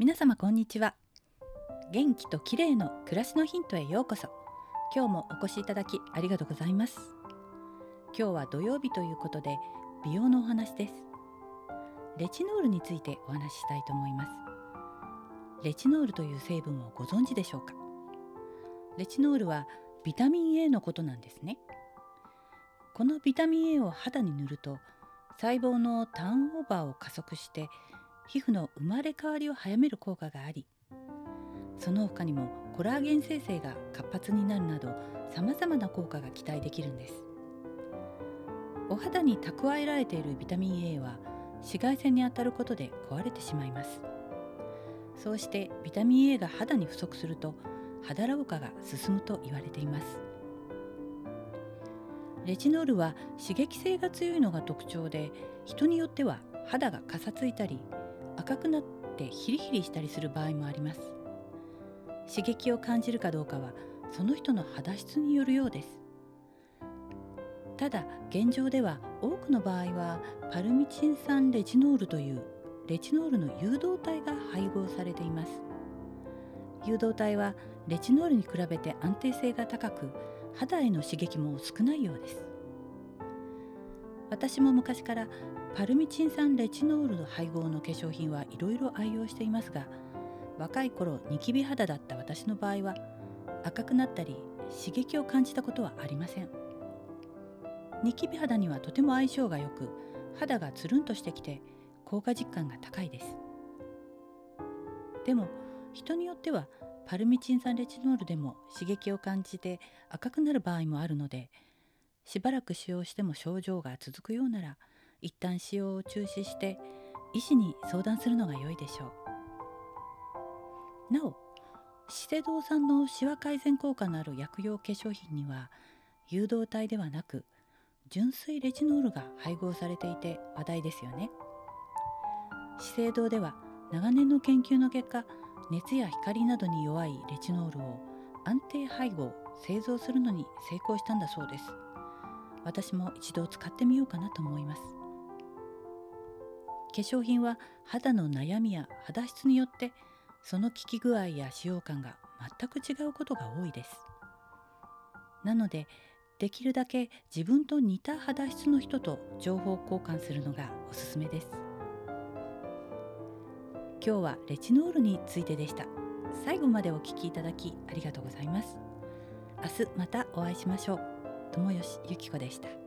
皆様こんにちは。元気と綺麗の暮らしのヒントへようこそ。今日もお越しいただきありがとうございます。今日は土曜日ということで美容のお話です。レチノールについてお話ししたいと思います。レチノールという成分をご存知でしょうか？レチノールはビタミン A のことなんですね。このビタミン A を肌に塗ると細胞のターンオーバーを加速して皮膚の生まれ変わりを早める効果がありその他にもコラーゲン生成が活発になるなどさまざまな効果が期待できるんです。お肌に蓄えられているビタミン A は紫外線に当たることで壊れてしまいます。そうしてビタミン A が肌に不足すると肌老化が進むと言われています。レチノールは刺激性が強いのが特徴で人によっては肌がかさついたり赤くなってヒリヒリしたりする場合もあります。刺激を感じるかどうかはその人の肌質によるようです。ただ現状では多くの場合はパルミチン酸レチノールというレチノールの誘導体が配合されています。誘導体はレチノールに比べて安定性が高く肌への刺激も少ないようです。私も昔からパルミチン酸レチノールの配合の化粧品はいろいろ愛用していますが若い頃ニキビ肌だった私の場合は赤くなったり刺激を感じたことはありません。ニキビ肌にはとても相性が良く肌がつるんとしてきて効果実感が高いです。でも人によってはパルミチン酸レチノールでも刺激を感じて赤くなる場合もあるのでしばらく使用しても症状が続くようなら一旦使用を中止して医師に相談するのが良いでしょう。なお資生堂さんのシワ改善効果のある薬用化粧品には誘導体ではなく純粋レチノールが配合されていて話題ですよね。資生堂では長年の研究の結果熱や光などに弱いレチノールを安定配合製造するのに成功したんだそうです。私も一度使ってみようかなと思います。化粧品は肌の悩みや肌質によってその効き具合や使用感が全く違うことが多いです。なのでできるだけ自分と似た肌質の人と情報交換するのがおすすめです。今日はレチノールについてでした。最後までお聞きいただきありがとうございます。明日またお会いしましょう。友吉ゆき子でした。